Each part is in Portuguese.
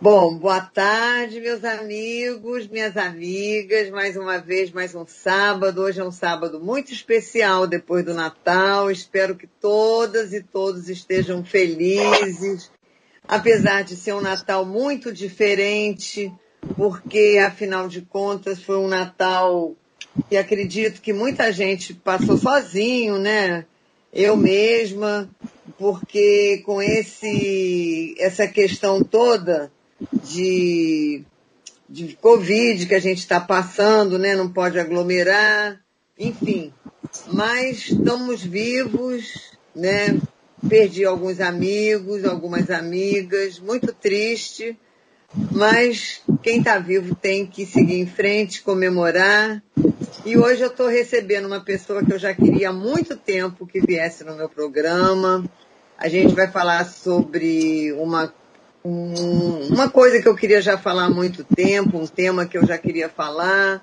Bom, boa tarde, meus amigos, minhas amigas. Mais uma vez, mais um sábado. Hoje é um sábado muito especial depois do Natal. Espero que todas e todos estejam felizes, apesar de ser um Natal muito diferente, porque afinal de contas foi um Natal que acredito que muita gente passou sozinho, né? Eu mesma, porque com esse essa questão toda de, de Covid que a gente está passando, né? Não pode aglomerar, enfim. Mas estamos vivos, né? Perdi alguns amigos, algumas amigas, muito triste, mas quem está vivo tem que seguir em frente, comemorar. E hoje eu estou recebendo uma pessoa que eu já queria há muito tempo que viesse no meu programa. A gente vai falar sobre uma um, uma coisa que eu queria já falar há muito tempo, um tema que eu já queria falar.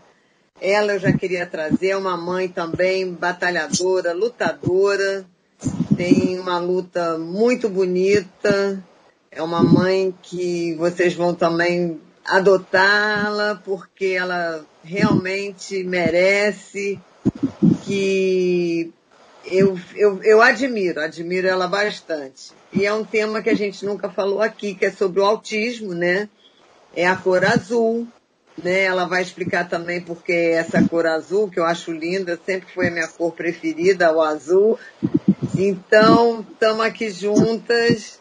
Ela eu já queria trazer, é uma mãe também batalhadora, lutadora, tem uma luta muito bonita. É uma mãe que vocês vão também adotá-la porque ela realmente merece que eu, eu, eu admiro, admiro ela bastante. E é um tema que a gente nunca falou aqui, que é sobre o autismo, né? É a cor azul, né? Ela vai explicar também porque essa cor azul, que eu acho linda, sempre foi a minha cor preferida, o azul. Então, estamos aqui juntas.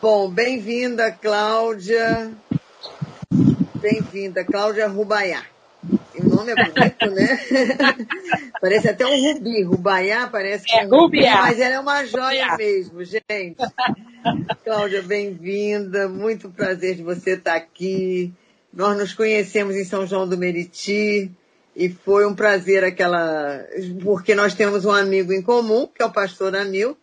Bom, bem-vinda, Cláudia. Bem-vinda, Cláudia Rubaiá. Nome é bonito, né? parece até um rubi. Rubaiá parece que é, um rubi, mas ela é uma joia rubiá. mesmo, gente. Cláudia, bem-vinda. Muito prazer de você estar aqui. Nós nos conhecemos em São João do Meriti e foi um prazer aquela, porque nós temos um amigo em comum, que é o pastor Hamilton,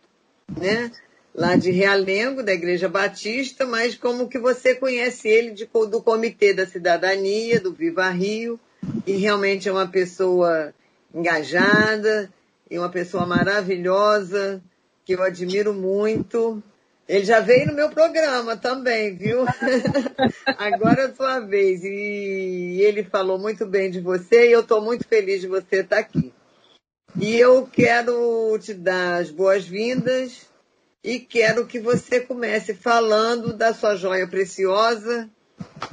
né? Lá de Realengo, da Igreja Batista, mas como que você conhece ele de, do Comitê da Cidadania, do Viva Rio, e realmente é uma pessoa engajada e uma pessoa maravilhosa que eu admiro muito. Ele já veio no meu programa também, viu? Agora é a sua vez. E ele falou muito bem de você e eu estou muito feliz de você estar aqui. E eu quero te dar as boas-vindas e quero que você comece falando da sua joia preciosa,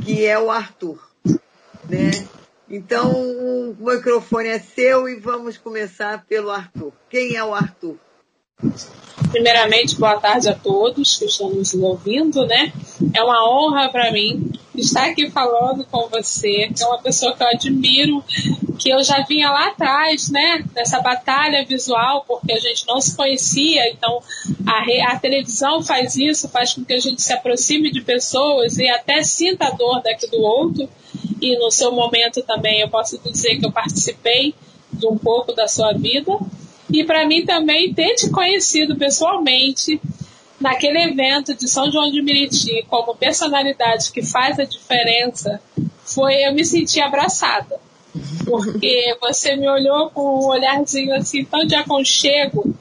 que é o Arthur. Né? Então, o microfone é seu e vamos começar pelo Arthur. Quem é o Arthur? Primeiramente, boa tarde a todos que estão nos ouvindo, né? É uma honra para mim estar aqui falando com você, que é uma pessoa que eu admiro, que eu já vinha lá atrás, né? Nessa batalha visual, porque a gente não se conhecia, então a, a televisão faz isso, faz com que a gente se aproxime de pessoas e até sinta a dor daqui do outro e no seu momento também eu posso dizer que eu participei de um pouco da sua vida. E para mim também ter te conhecido pessoalmente naquele evento de São João de Meriti como personalidade que faz a diferença, foi eu me senti abraçada. Porque você me olhou com um olharzinho assim tão de aconchego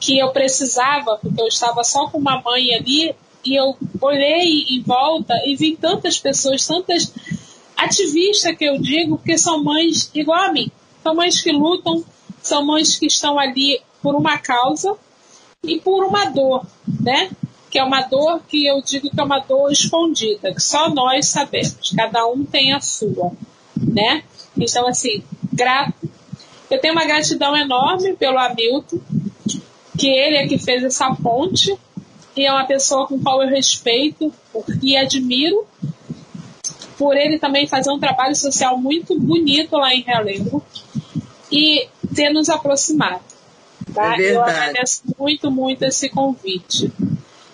que eu precisava, porque eu estava só com uma mãe ali e eu olhei em volta e vi tantas pessoas, tantas ativista que eu digo, porque são mães igual a mim. São mães que lutam, são mães que estão ali por uma causa e por uma dor, né? Que é uma dor que eu digo que é uma dor escondida, que só nós sabemos. Cada um tem a sua, né? Então, assim, grato. Eu tenho uma gratidão enorme pelo Hamilton, que ele é que fez essa ponte e é uma pessoa com qual eu respeito e admiro por ele também fazer um trabalho social muito bonito lá em Realengo e ter nos aproximado. Tá? É Eu agradeço muito, muito esse convite.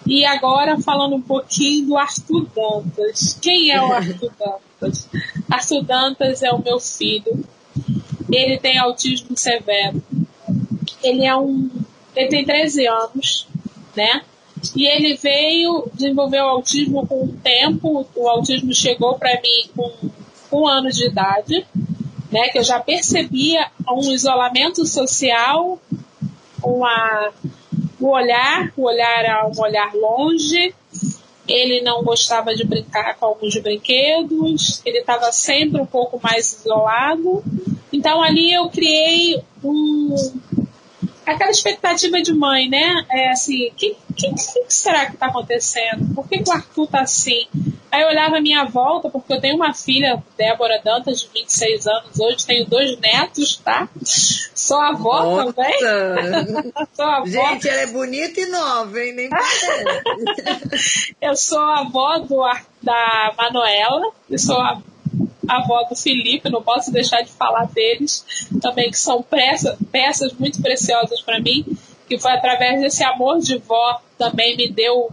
E agora falando um pouquinho do Arthur Dantas. Quem é o Arthur Dantas? Arthur Dantas é o meu filho. Ele tem autismo severo. Ele é um. Ele tem 13 anos, né? E ele veio desenvolver o autismo com o tempo. O autismo chegou para mim com um ano de idade, né? Que eu já percebia um isolamento social, uma, o olhar, o olhar é um olhar longe ele não gostava de brincar com alguns brinquedos, ele estava sempre um pouco mais isolado. Então ali eu criei um, aquela expectativa de mãe, né? É assim, o que, que, que, será que está acontecendo? Por que, que o Arthur tá assim? Aí eu olhava a minha volta, porque eu tenho uma filha, Débora Dantas, de 26 anos, hoje tenho dois netos, tá? Sou avó Nossa. também. sou avó. Gente, ela é bonita e nova, hein? Nem Eu sou avó do, da Manuela, e sou a avó do Felipe, não posso deixar de falar deles também, que são peças, peças muito preciosas para mim, que foi através desse amor de vó também me deu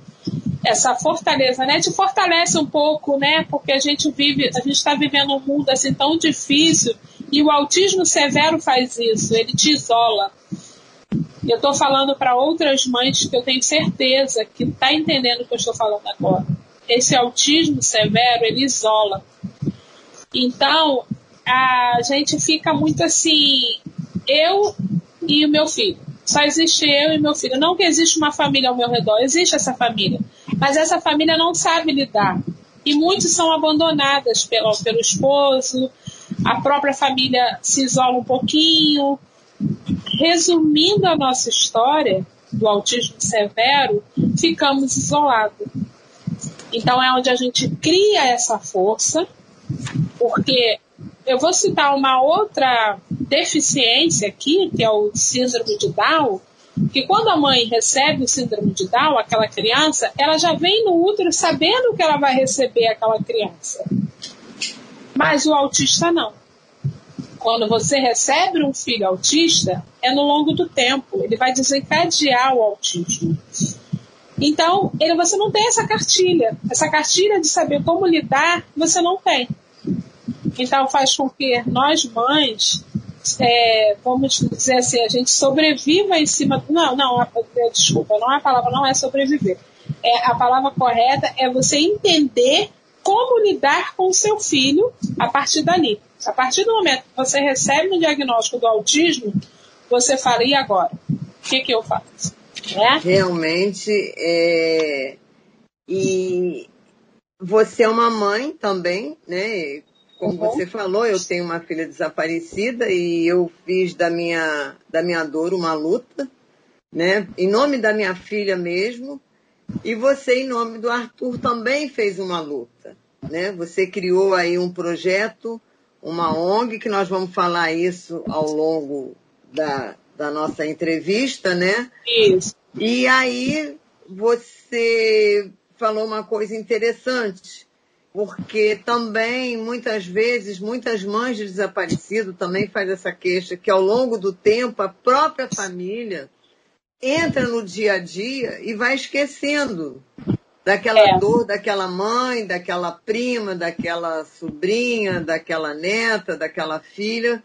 essa fortaleza, né? Te fortalece um pouco, né? Porque a gente vive, a gente está vivendo um mundo assim tão difícil e o autismo severo faz isso, ele te isola. Eu estou falando para outras mães que eu tenho certeza que está entendendo o que eu estou falando agora. Esse autismo severo, ele isola. Então, a gente fica muito assim, eu e o meu filho. Só existe eu e meu filho. Não que existe uma família ao meu redor, existe essa família. Mas essa família não sabe lidar. E muitos são abandonadas pelo, pelo esposo, a própria família se isola um pouquinho. Resumindo a nossa história do autismo severo, ficamos isolados. Então é onde a gente cria essa força, porque eu vou citar uma outra deficiência aqui, que é o síndrome de Down, que quando a mãe recebe o síndrome de Down, aquela criança, ela já vem no útero sabendo que ela vai receber aquela criança. Mas o autista não. Quando você recebe um filho autista, é no longo do tempo. Ele vai desencadear o autismo. Então, ele, você não tem essa cartilha. Essa cartilha de saber como lidar, você não tem. Então, faz com que nós, mães, é, vamos dizer assim, a gente sobreviva em cima. Não, não, é, desculpa, não é a palavra não é sobreviver. É, a palavra correta é você entender como lidar com o seu filho a partir dali. A partir do momento que você recebe um diagnóstico do autismo, você fala, e agora? O que, que eu faço? É? Realmente, é... e você é uma mãe também, né? Como uhum. você falou, eu tenho uma filha desaparecida e eu fiz da minha, da minha dor uma luta, né? Em nome da minha filha mesmo. E você, em nome do Arthur, também fez uma luta, né? Você criou aí um projeto, uma ONG, que nós vamos falar isso ao longo da, da nossa entrevista, né? Isso. E aí você falou uma coisa interessante, porque também, muitas vezes, muitas mães de desaparecido também fazem essa queixa, que ao longo do tempo a própria família entra no dia a dia e vai esquecendo daquela é. dor daquela mãe, daquela prima, daquela sobrinha, daquela neta, daquela filha,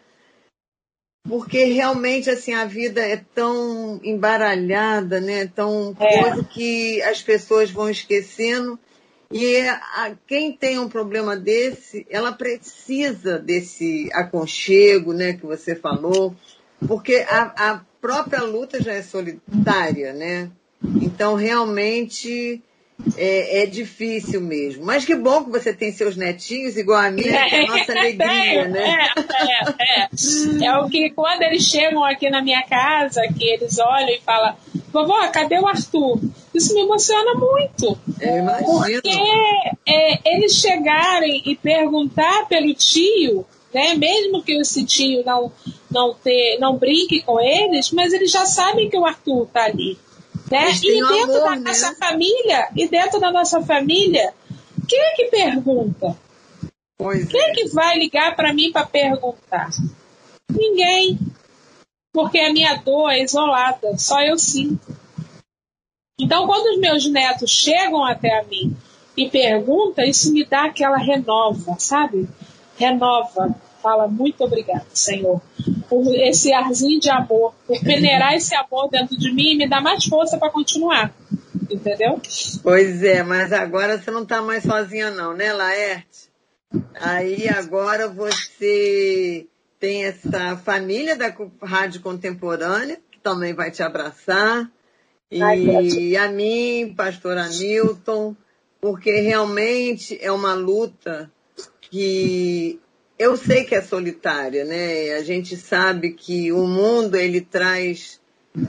porque realmente assim a vida é tão embaralhada, né? Tão é. coisa que as pessoas vão esquecendo e a, quem tem um problema desse, ela precisa desse aconchego, né, que você falou, porque a, a própria luta já é solitária, né? Então, realmente, é, é, difícil mesmo. Mas que bom que você tem seus netinhos igual a mim, é a nossa alegria, né? É, é, é. é o que quando eles chegam aqui na minha casa, que eles olham e falam, vovó, cadê o Arthur? Isso me emociona muito. É, porque é, eles chegarem e perguntar pelo tio, né, mesmo que esse tio não, não, ter, não brinque com eles, mas eles já sabem que o Arthur está ali. Né? E dentro amor, da né? nossa família, e dentro da nossa família, quem é que pergunta? Pois quem é. é que vai ligar para mim para perguntar? Ninguém. Porque a minha dor é isolada, só eu sinto. Então, quando os meus netos chegam até a mim e perguntam, isso me dá aquela renova, sabe? Renova. Fala, muito obrigada, Senhor, por esse arzinho de amor, por peneirar esse amor dentro de mim e me dar mais força para continuar. Entendeu? Pois é, mas agora você não está mais sozinha não, né, Laerte? Aí agora você tem essa família da Rádio Contemporânea, que também vai te abraçar. E a mim, pastor Hamilton, porque realmente é uma luta que eu sei que é solitária, né? A gente sabe que o mundo ele traz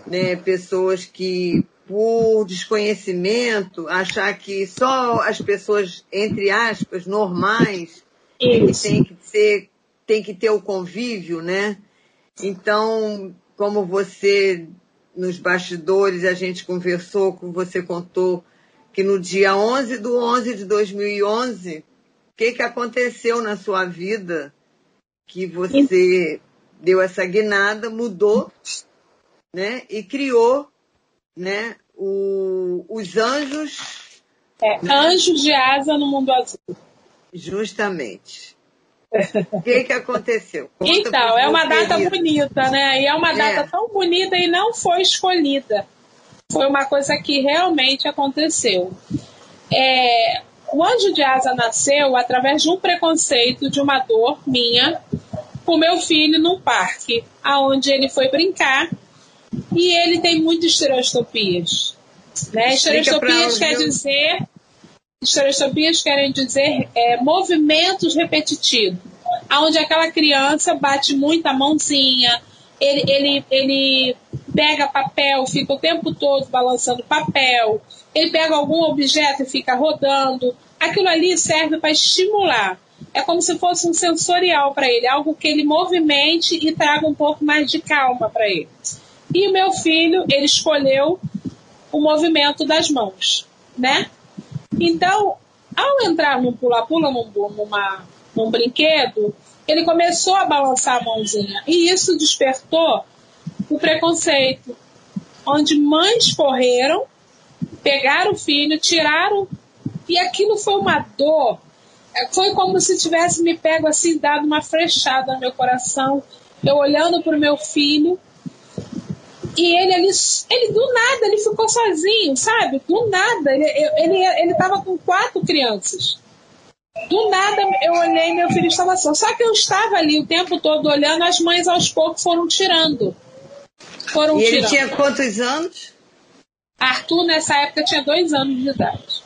né, pessoas que por desconhecimento achar que só as pessoas entre aspas normais que tem que ser tem que ter o convívio, né? Então, como você nos bastidores a gente conversou, como você contou que no dia 11 do 11 de 2011, o que, que aconteceu na sua vida que você deu essa guinada, mudou, né? E criou, né? O, os anjos. É, anjos de asa no mundo azul. Justamente. O que, que aconteceu? Conta então, é uma data bonita, né? E é uma data é. tão bonita e não foi escolhida foi uma coisa que realmente aconteceu. É, o anjo de asa nasceu através de um preconceito, de uma dor minha, com meu filho num parque, aonde ele foi brincar e ele tem muitas estereostopias. Né? Estereostopias quer dizer estereostopias querem dizer é, movimentos repetitivos, aonde aquela criança bate muito a mãozinha, ele, ele, ele pega papel, fica o tempo todo balançando papel, ele pega algum objeto e fica rodando. Aquilo ali serve para estimular. É como se fosse um sensorial para ele, algo que ele movimente e traga um pouco mais de calma para ele. E o meu filho, ele escolheu o movimento das mãos, né? Então, ao entrar no pula-pula, num, numa, num brinquedo, ele começou a balançar a mãozinha. E isso despertou o preconceito, onde mães correram, pegaram o filho, tiraram, e aquilo foi uma dor. É, foi como se tivesse me pego assim, dado uma frechada no meu coração, eu olhando para o meu filho, e ele ali, ele do nada, ele ficou sozinho, sabe? Do nada, ele, ele, ele tava com quatro crianças. Do nada eu olhei meu filho estava só. Só que eu estava ali o tempo todo olhando, as mães aos poucos foram tirando. Foram e tirando. ele tinha quantos anos? Arthur nessa época tinha dois anos de idade.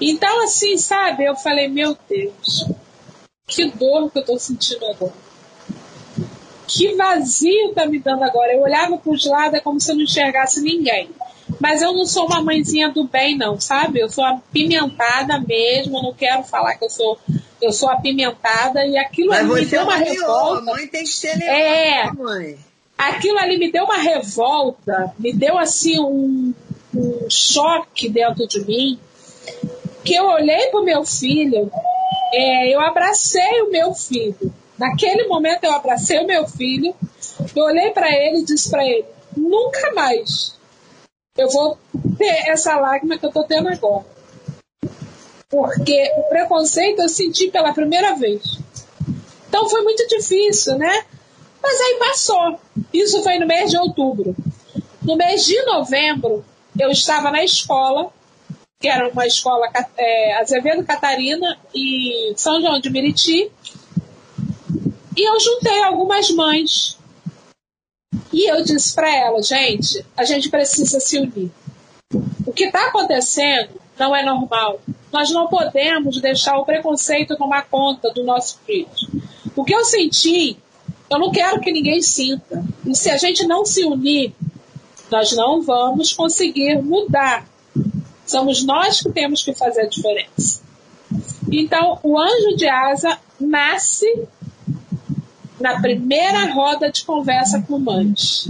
Então assim, sabe, eu falei, meu Deus, que dor que eu tô sentindo agora. Que vazio tá me dando agora. Eu olhava para os lados, é como se eu não enxergasse ninguém. Mas eu não sou uma mãezinha do bem, não, sabe? Eu sou apimentada mesmo, não quero falar que eu sou eu sou apimentada e aquilo Mas ali me deu é uma revolta. A mãe tem que ser legal, é, mãe. Aquilo ali me deu uma revolta, me deu assim um, um choque dentro de mim, que eu olhei para o meu filho, é, eu abracei o meu filho. Naquele momento eu abracei o meu filho, eu olhei para ele e disse para ele: nunca mais eu vou ter essa lágrima que eu tô tendo agora. Porque o preconceito eu senti pela primeira vez. Então foi muito difícil, né? Mas aí passou. Isso foi no mês de outubro. No mês de novembro, eu estava na escola, que era uma escola é, Azevedo Catarina e São João de Meriti, e eu juntei algumas mães e eu disse para ela, gente, a gente precisa se unir. O que está acontecendo não é normal. Nós não podemos deixar o preconceito tomar conta do nosso filho. O que eu senti, eu não quero que ninguém sinta. E se a gente não se unir, nós não vamos conseguir mudar. Somos nós que temos que fazer a diferença. Então, o anjo de asa nasce na primeira roda de conversa com mães.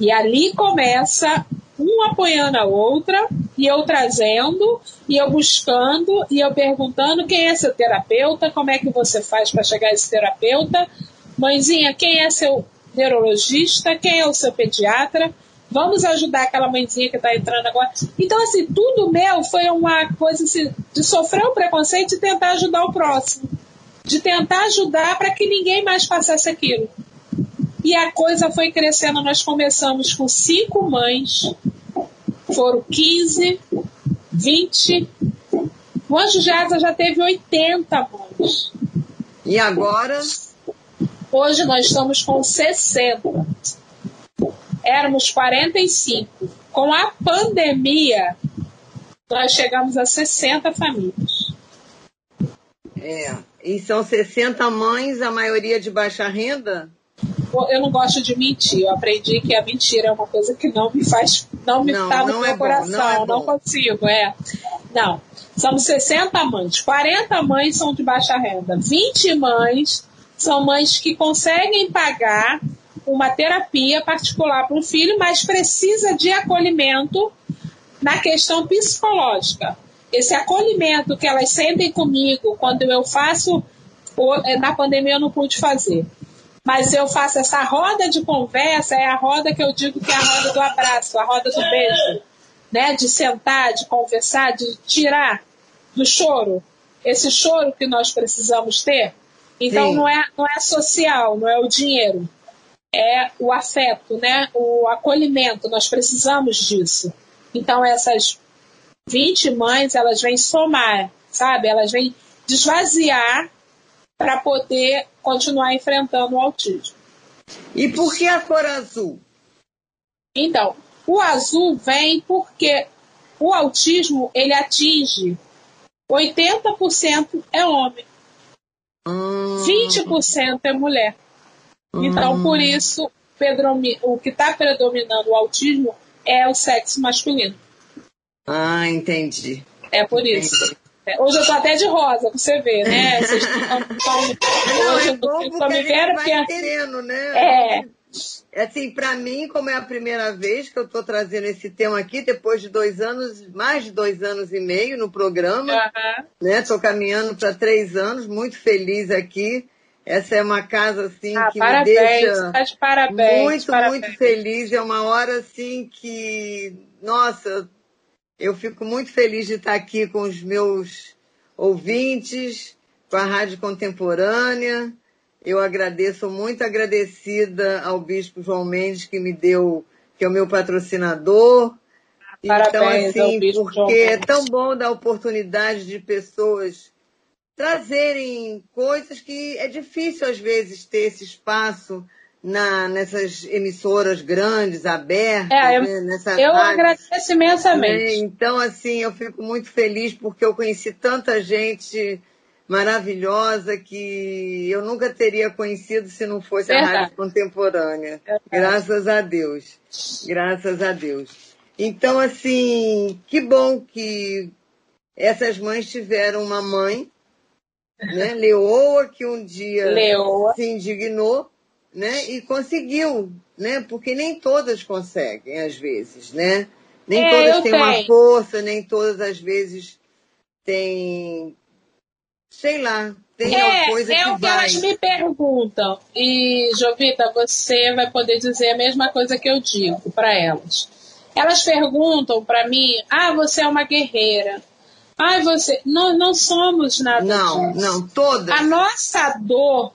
E ali começa um apoiando a outra, e eu trazendo, e eu buscando, e eu perguntando quem é seu terapeuta, como é que você faz para chegar a esse terapeuta, mãezinha, quem é seu neurologista, quem é o seu pediatra, vamos ajudar aquela mãezinha que está entrando agora. Então, assim, tudo meu foi uma coisa assim, de sofrer o preconceito e tentar ajudar o próximo de tentar ajudar para que ninguém mais passasse aquilo. E a coisa foi crescendo. Nós começamos com cinco mães, foram 15, 20. O Anjo de Asa já teve 80 mães. E agora? Hoje nós estamos com 60. Éramos 45. Com a pandemia, nós chegamos a 60 famílias. É, e são 60 mães, a maioria de baixa renda? Eu não gosto de mentir. Eu aprendi que a mentira é uma coisa que não me faz, não me está no meu é coração. Bom, não, é não consigo, é. Não. Somos 60 mães. 40 mães são de baixa renda. 20 mães são mães que conseguem pagar uma terapia particular para o filho, mas precisa de acolhimento na questão psicológica. Esse acolhimento que elas sentem comigo quando eu faço, eh, na pandemia eu não pude fazer, mas eu faço essa roda de conversa, é a roda que eu digo que é a roda do abraço, a roda do beijo, né? De sentar, de conversar, de tirar do choro, esse choro que nós precisamos ter. Então não é, não é social, não é o dinheiro, é o afeto, né? O acolhimento, nós precisamos disso. Então essas 20 mães, elas vêm somar, sabe? Elas vêm desvaziar para poder continuar enfrentando o autismo. E por que a cor azul? Então, o azul vem porque o autismo ele atinge 80% é homem, hum. 20% é mulher. Então, por hum. isso, o que está predominando o autismo é o sexo masculino. Ah, entendi. É por isso. É, hoje eu tô até de rosa, você ver, né? Vocês estão, hoje é bom porque me vendo vai porque... querendo, né? É. Assim, para mim, como é a primeira vez que eu estou trazendo esse tema aqui, depois de dois anos, mais de dois anos e meio no programa, uhum. né? Estou caminhando para três anos, muito feliz aqui. Essa é uma casa assim ah, que parabéns, me deixa tá de parabéns, muito, parabéns. muito feliz. É uma hora assim que, nossa, eu fico muito feliz de estar aqui com os meus ouvintes, com a Rádio Contemporânea. Eu agradeço, muito agradecida ao Bispo João Mendes, que me deu, que é o meu patrocinador. Parabéns então, assim, porque é tão bom dar oportunidade de pessoas trazerem coisas que é difícil às vezes ter esse espaço na, nessas emissoras grandes, abertas, é, eu, né? Nessa eu rádio, agradeço imensamente. Né? Então, assim, eu fico muito feliz porque eu conheci tanta gente maravilhosa que eu nunca teria conhecido se não fosse Verdade. a rádio contemporânea. Verdade. Graças a Deus. Graças a Deus. Então, assim, que bom que essas mães tiveram uma mãe, né? Leoa, que um dia Leoa. se indignou né? E conseguiu, né? Porque nem todas conseguem, às vezes, né? Nem é, todas têm uma força, nem todas às vezes têm, sei lá, tem é, coisa é que o que vai. elas me perguntam. E, Jovita, você vai poder dizer a mesma coisa que eu digo para elas. Elas perguntam para mim: ah, você é uma guerreira. Ah, você. Não, não somos nada não, disso. Não, todas. A nossa dor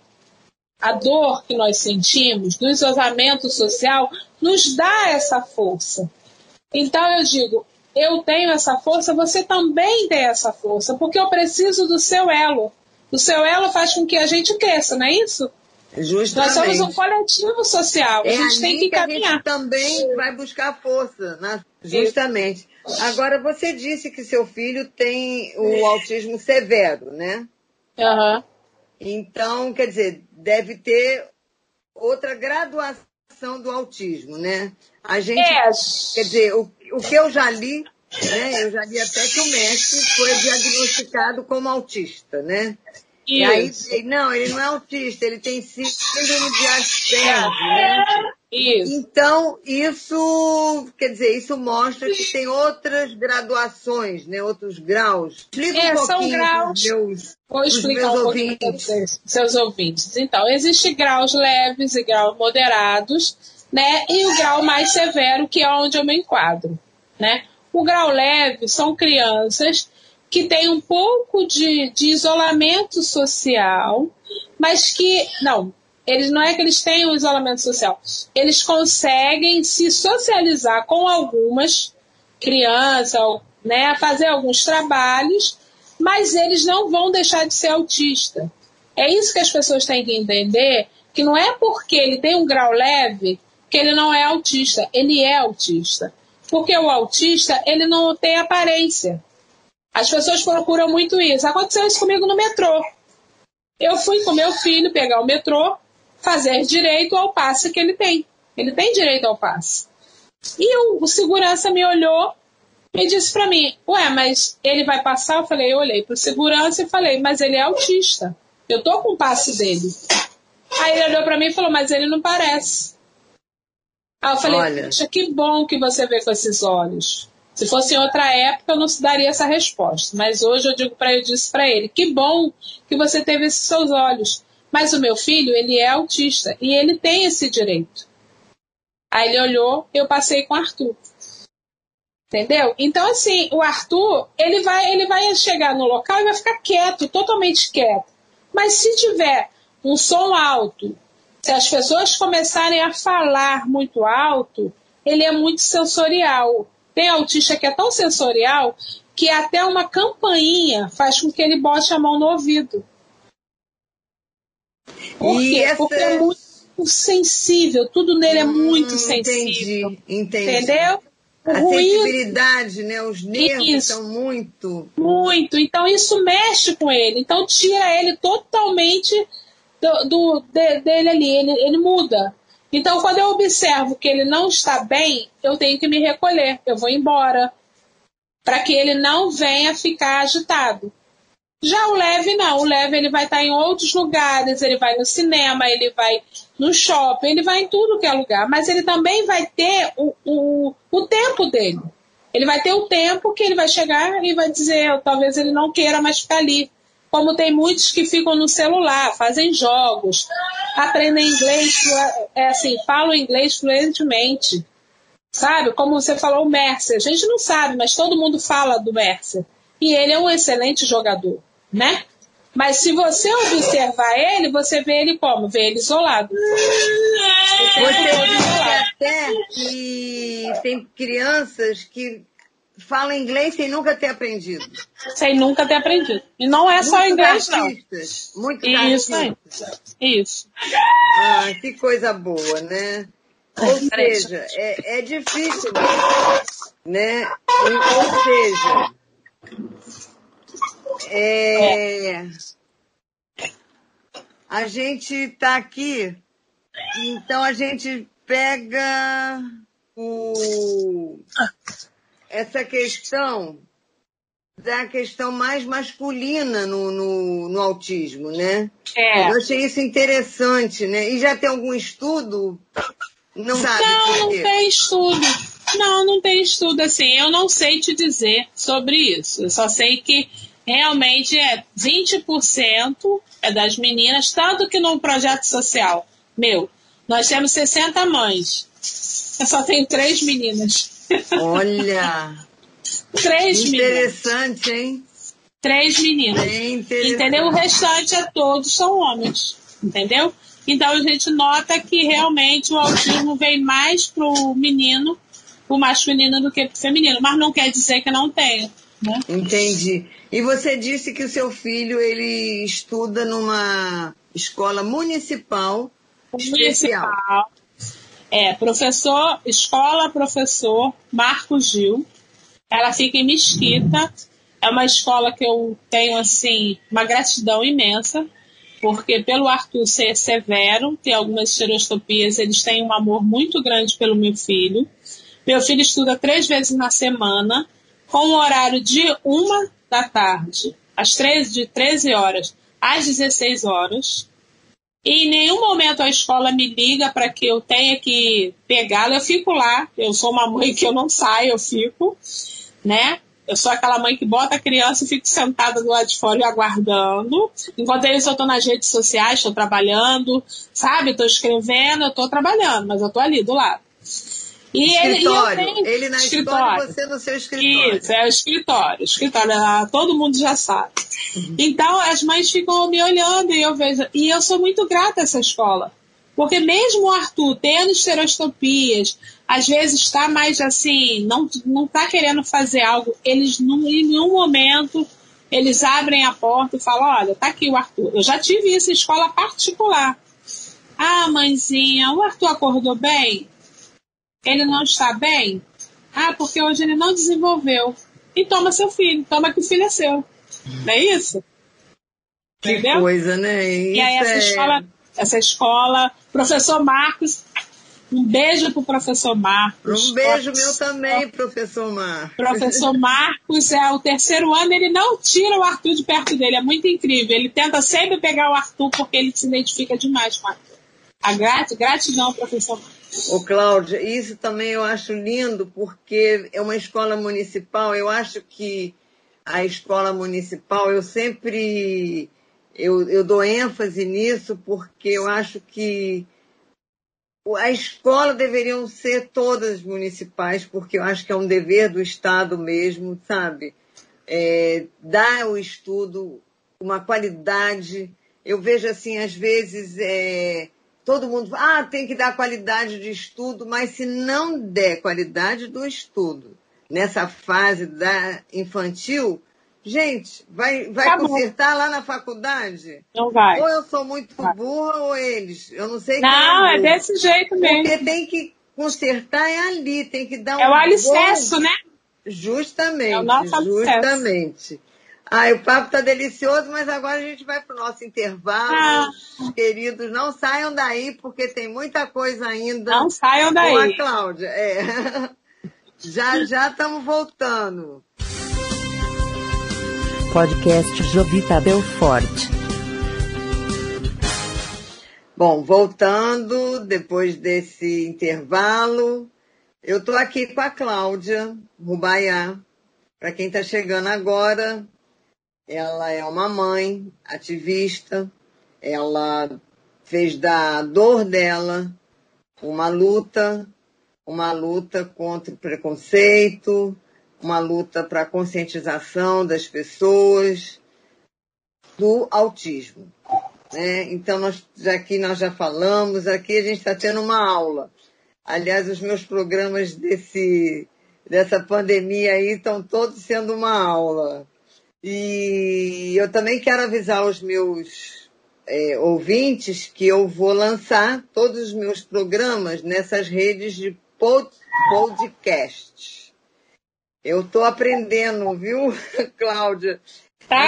a dor que nós sentimos do isolamento social nos dá essa força. Então eu digo, eu tenho essa força, você também tem essa força, porque eu preciso do seu elo. O seu elo faz com que a gente cresça, não é isso? Justamente. Nós somos um coletivo social, é a gente tem que caminhar. a gente também vai buscar força, né? justamente. Agora, você disse que seu filho tem o autismo severo, né? Uhum. Então, quer dizer, deve ter outra graduação do autismo, né? A gente, é. quer dizer, o, o que eu já li, né? Eu já li até que o mestre foi diagnosticado como autista, né? E aí, não, ele não é autista, ele tem síndrome de Asperger, né? Isso. Então, isso, quer dizer, isso mostra que tem outras graduações, né? Outros graus. Explica é, um são graus. Meus, Vou explicar um pouquinho vocês, seus ouvintes. Então, existem graus leves e graus moderados, né? E o grau mais severo, que é onde eu me enquadro, né? O grau leve são crianças que têm um pouco de, de isolamento social, mas que, não, eles não é que eles tenham isolamento social, eles conseguem se socializar com algumas crianças, né, fazer alguns trabalhos, mas eles não vão deixar de ser autista. É isso que as pessoas têm que entender, que não é porque ele tem um grau leve que ele não é autista, ele é autista. Porque o autista, ele não tem aparência. As pessoas procuram muito isso. Aconteceu isso comigo no metrô. Eu fui com meu filho pegar o metrô, fazer direito ao passe que ele tem. Ele tem direito ao passe. E o, o segurança me olhou e disse para mim: Ué, mas ele vai passar? Eu falei: Eu olhei pro segurança e falei: Mas ele é autista. Eu tô com o passe dele. Aí ele olhou para mim e falou: Mas ele não parece. Aí eu falei: Olha. Poxa, que bom que você vê com esses olhos. Se fosse em outra época, eu não daria essa resposta. Mas hoje eu digo para eu disse para ele: Que bom que você teve esses seus olhos. Mas o meu filho, ele é autista e ele tem esse direito. Aí ele olhou, eu passei com o Arthur. Entendeu? Então, assim, o Arthur, ele vai, ele vai chegar no local e vai ficar quieto, totalmente quieto. Mas se tiver um som alto, se as pessoas começarem a falar muito alto, ele é muito sensorial. Tem autista que é tão sensorial que até uma campainha faz com que ele bote a mão no ouvido. Por e quê? Essa... Porque é muito sensível, tudo nele é hum, muito sensível. Entendi, entendi. Entendeu? A ruído, sensibilidade, né? Os nervos isso, são muito. Muito. Então isso mexe com ele. Então tira ele totalmente do, do de, dele ali. Ele, ele muda. Então quando eu observo que ele não está bem, eu tenho que me recolher. Eu vou embora. Para que ele não venha ficar agitado. Já o leve não, o leve ele vai estar em outros lugares, ele vai no cinema, ele vai no shopping, ele vai em tudo que é lugar, mas ele também vai ter o, o, o tempo dele. Ele vai ter o tempo que ele vai chegar e vai dizer, talvez ele não queira mais ficar ali. Como tem muitos que ficam no celular, fazem jogos, aprendem inglês, é assim, falam inglês fluentemente. Sabe? Como você falou, o Mercer. A gente não sabe, mas todo mundo fala do Mercer. E ele é um excelente jogador né? Mas se você observar ele, você vê ele como? Vê ele isolado. Você disse até que tem crianças que falam inglês sem nunca ter aprendido. Sem nunca ter aprendido. E não é só inglês, artistas, não. Muito Isso. Isso. Ah, que coisa boa, né? Ou seja, é, é difícil, né? Ou seja, é, a gente está aqui, então a gente pega o, essa questão da questão mais masculina no, no, no, autismo, né? É. Eu achei isso interessante, né? E já tem algum estudo? Não sabe? Não, não tem estudo. Não, não tem estudo assim. Eu não sei te dizer sobre isso. Eu só sei que realmente é 20% é das meninas, tanto que no projeto social meu, nós temos 60 mães. Eu só tenho três meninas. Olha! três Interessante, meninas. hein? Três meninas. Entendeu? O restante é todos são homens. Entendeu? Então a gente nota que realmente o autismo vem mais pro menino, pro masculino do que pro feminino. Mas não quer dizer que não tenha. Né? Entendi. E você disse que o seu filho ele estuda numa escola municipal, municipal. especial. É, professor, escola professor Marcos Gil. Ela fica em Mesquita. É uma escola que eu tenho assim uma gratidão imensa, porque pelo Arthur ser severo, ter algumas estereostopias, eles têm um amor muito grande pelo meu filho. Meu filho estuda três vezes na semana, com o horário de uma da tarde, às 13, de 13 horas às 16 horas. Em nenhum momento a escola me liga para que eu tenha que pegá-la. Eu fico lá. Eu sou uma mãe que eu não saio, eu fico, né? Eu sou aquela mãe que bota a criança e fico sentada do lado de fora e aguardando. Enquanto isso, eu estou nas redes sociais, estou trabalhando, sabe? Estou escrevendo, eu estou trabalhando, mas eu estou ali do lado. E escritório. Ele, ele, ele na escritório. escola, você no seu escritório. Isso, é o escritório. escritório, todo mundo já sabe. Uhum. Então, as mães ficam me olhando e eu vejo. E eu sou muito grata a essa escola. Porque mesmo o Arthur tendo estereostopias, às vezes está mais assim, não, não está querendo fazer algo, eles num, em nenhum momento eles abrem a porta e falam, olha, tá aqui o Arthur. Eu já tive isso em escola particular. Ah, mãezinha, o Arthur acordou bem? Ele não está bem? Ah, porque hoje ele não desenvolveu. e toma seu filho, toma que o filho é seu. Não é isso? Que Entendeu? coisa, né? Isso e aí essa é... escola, essa escola, professor Marcos, um beijo pro professor Marcos. Um beijo meu também, professor Marcos. Professor Marcos é o terceiro ano, ele não tira o Arthur de perto dele, é muito incrível. Ele tenta sempre pegar o Arthur porque ele se identifica demais com o Arthur. A grat gratidão, professor Marcos. Ô, Cláudia, isso também eu acho lindo, porque é uma escola municipal. Eu acho que a escola municipal, eu sempre eu, eu dou ênfase nisso porque eu acho que a escola deveriam ser todas municipais, porque eu acho que é um dever do Estado mesmo, sabe? É, dar o estudo uma qualidade. Eu vejo assim, às vezes, é, todo mundo ah, tem que dar qualidade de estudo, mas se não der qualidade do estudo nessa fase da infantil, Gente, vai, vai tá consertar lá na faculdade? Não vai. Ou eu sou muito vai. burra ou eles. Eu não sei Não, é, é desse jeito mesmo. Porque tem que consertar é ali, tem que dar um. É o alicerce, bom... né? Justamente. É o nosso justamente. Ai, o papo tá delicioso, mas agora a gente vai pro nosso intervalo. Ah. Queridos, não saiam daí, porque tem muita coisa ainda. Não saiam daí. Com a Cláudia. É. Já já estamos voltando podcast Jovita Belfort. Bom, voltando depois desse intervalo, eu estou aqui com a Cláudia Rubaiá. Para quem está chegando agora, ela é uma mãe ativista, ela fez da dor dela uma luta, uma luta contra o preconceito, uma luta para a conscientização das pessoas do autismo. Né? Então, nós, aqui nós já falamos, aqui a gente está tendo uma aula. Aliás, os meus programas desse, dessa pandemia aí estão todos sendo uma aula. E eu também quero avisar os meus é, ouvintes que eu vou lançar todos os meus programas nessas redes de pod, podcast. Eu estou aprendendo, viu, Cláudia? Tá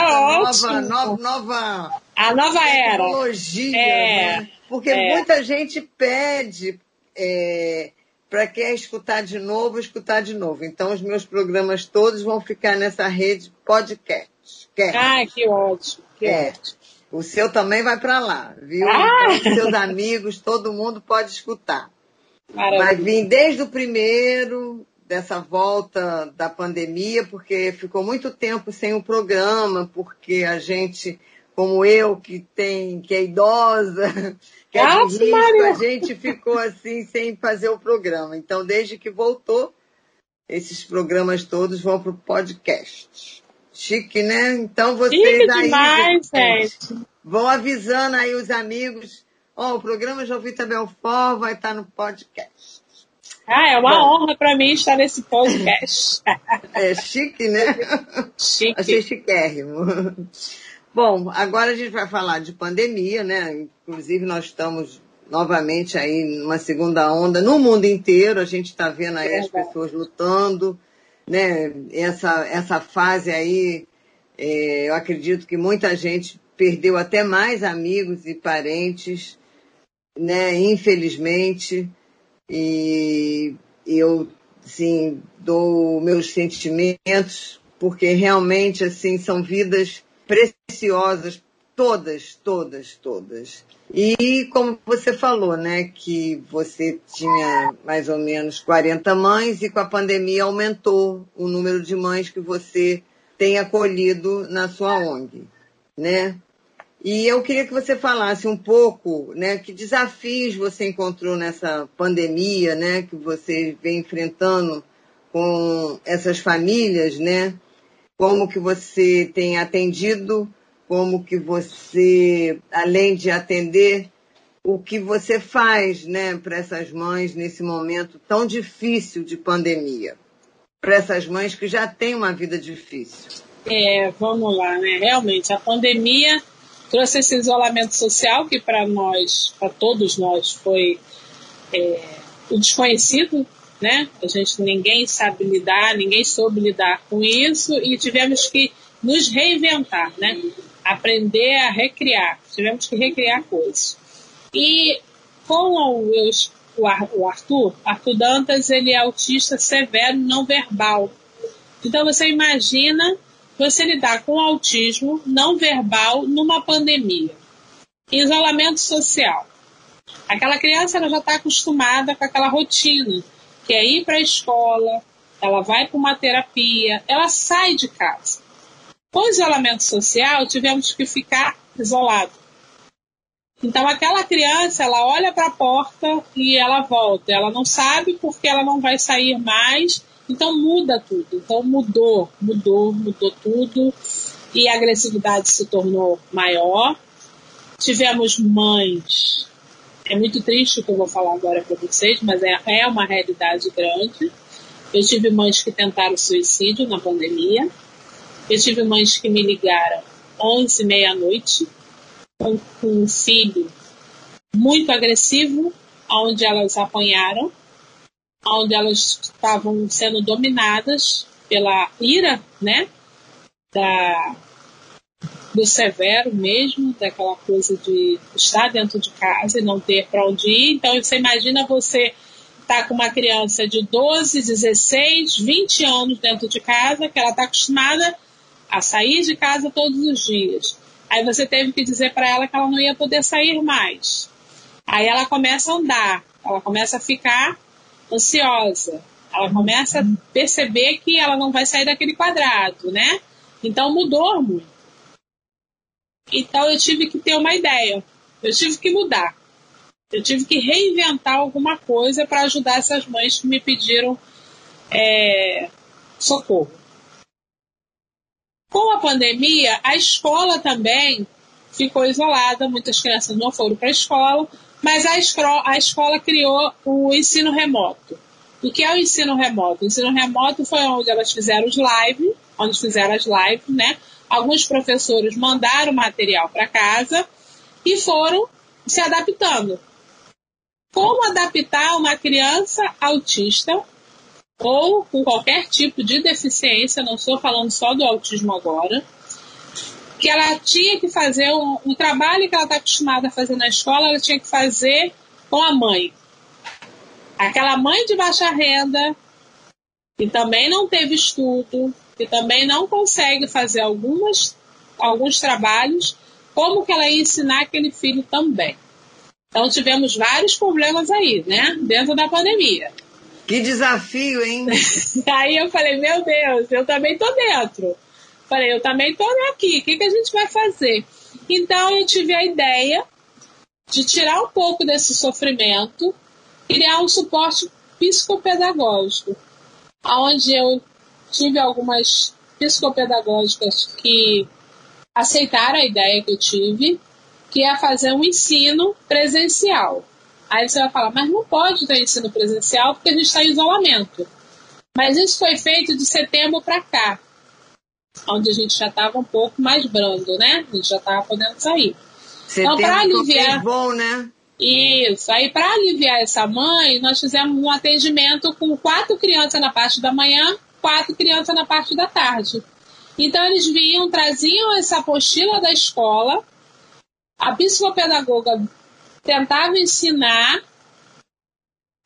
Essa ótimo. Nova, nova, nova a nova era. Tecnologia, é, né? Porque é. muita gente pede é, para quem escutar de novo, escutar de novo. Então, os meus programas todos vão ficar nessa rede podcast. Ah, que ótimo. Que é. ótimo. O seu também vai para lá, viu? Ah. Então, seus amigos, todo mundo pode escutar. Maravilha. Vai vir desde o primeiro, dessa volta da pandemia, porque ficou muito tempo sem o programa, porque a gente, como eu, que tem, que é idosa, que é de risco, a gente ficou assim sem fazer o programa. Então, desde que voltou, esses programas todos vão para o podcast. Chique, né? Então vocês Chique aí demais, gente. vão avisando aí os amigos. Ó, oh, o programa Jovita Belfort vai estar no podcast. Ah, é uma Bom, honra para mim estar nesse podcast. É chique, né? Chique. Achei chiquérrimo. Bom, agora a gente vai falar de pandemia, né? Inclusive nós estamos novamente aí numa segunda onda no mundo inteiro. A gente está vendo aí as pessoas lutando, né? Essa, essa fase aí, é, eu acredito que muita gente perdeu até mais amigos e parentes, né? Infelizmente. E eu, assim, dou meus sentimentos, porque realmente, assim, são vidas preciosas, todas, todas, todas. E como você falou, né, que você tinha mais ou menos 40 mães e com a pandemia aumentou o número de mães que você tem acolhido na sua ONG, né? E eu queria que você falasse um pouco, né, que desafios você encontrou nessa pandemia, né, que você vem enfrentando com essas famílias, né? Como que você tem atendido, como que você, além de atender, o que você faz, né, para essas mães nesse momento tão difícil de pandemia, para essas mães que já têm uma vida difícil. É, vamos lá, né? Realmente a pandemia trouxe esse isolamento social que para nós, para todos nós, foi é, o desconhecido, né? A gente ninguém sabe lidar, ninguém soube lidar com isso e tivemos que nos reinventar, né? Aprender a recriar, tivemos que recriar coisas. E com o, Arthur, Arthur Dantas, ele é autista severo não verbal. Então você imagina você lidar com autismo não verbal numa pandemia. Isolamento social. Aquela criança ela já está acostumada com aquela rotina, que é ir para a escola, ela vai para uma terapia, ela sai de casa. Com isolamento social, tivemos que ficar isolado. Então aquela criança, ela olha para a porta e ela volta. Ela não sabe porque ela não vai sair mais. Então muda tudo. Então mudou, mudou, mudou tudo. E a agressividade se tornou maior. Tivemos mães. É muito triste o que eu vou falar agora para vocês, mas é, é uma realidade grande. Eu tive mães que tentaram suicídio na pandemia. Eu tive mães que me ligaram 11, meia-noite com, um filho muito agressivo, onde elas apanharam, onde elas estavam sendo dominadas pela ira, né? Da, do severo mesmo, daquela coisa de estar dentro de casa e não ter para onde ir. Então você imagina você estar tá com uma criança de 12, 16, 20 anos dentro de casa, que ela está acostumada a sair de casa todos os dias. Aí você teve que dizer para ela que ela não ia poder sair mais. Aí ela começa a andar, ela começa a ficar ansiosa, ela começa a perceber que ela não vai sair daquele quadrado, né? Então mudou muito. Então eu tive que ter uma ideia, eu tive que mudar. Eu tive que reinventar alguma coisa para ajudar essas mães que me pediram é, socorro. Com a pandemia, a escola também ficou isolada, muitas crianças não foram para a escola, mas a, escola, a escola criou o ensino remoto. O que é o ensino remoto? O ensino remoto foi onde elas fizeram os lives, onde fizeram as lives, né? Alguns professores mandaram material para casa e foram se adaptando. Como adaptar uma criança autista ou com qualquer tipo de deficiência, não estou falando só do autismo agora, que ela tinha que fazer um, um trabalho que ela está acostumada a fazer na escola, ela tinha que fazer com a mãe. Aquela mãe de baixa renda, que também não teve estudo, que também não consegue fazer algumas, alguns trabalhos, como que ela ia ensinar aquele filho também. Então tivemos vários problemas aí, né, dentro da pandemia. Que desafio, hein? Aí eu falei, meu Deus, eu também tô dentro. Falei, eu também tô aqui, o que, que a gente vai fazer? Então eu tive a ideia de tirar um pouco desse sofrimento, criar um suporte psicopedagógico, onde eu tive algumas psicopedagógicas que aceitaram a ideia que eu tive, que é fazer um ensino presencial. Aí você vai falar, mas não pode ter ensino presencial porque a gente está em isolamento. Mas isso foi feito de setembro para cá, onde a gente já estava um pouco mais brando, né? A gente já estava podendo sair. Setembro então, para aliviar. bom, né? Isso. Aí, para aliviar essa mãe, nós fizemos um atendimento com quatro crianças na parte da manhã, quatro crianças na parte da tarde. Então, eles vinham, traziam essa apostila da escola, a psicopedagoga tentava ensinar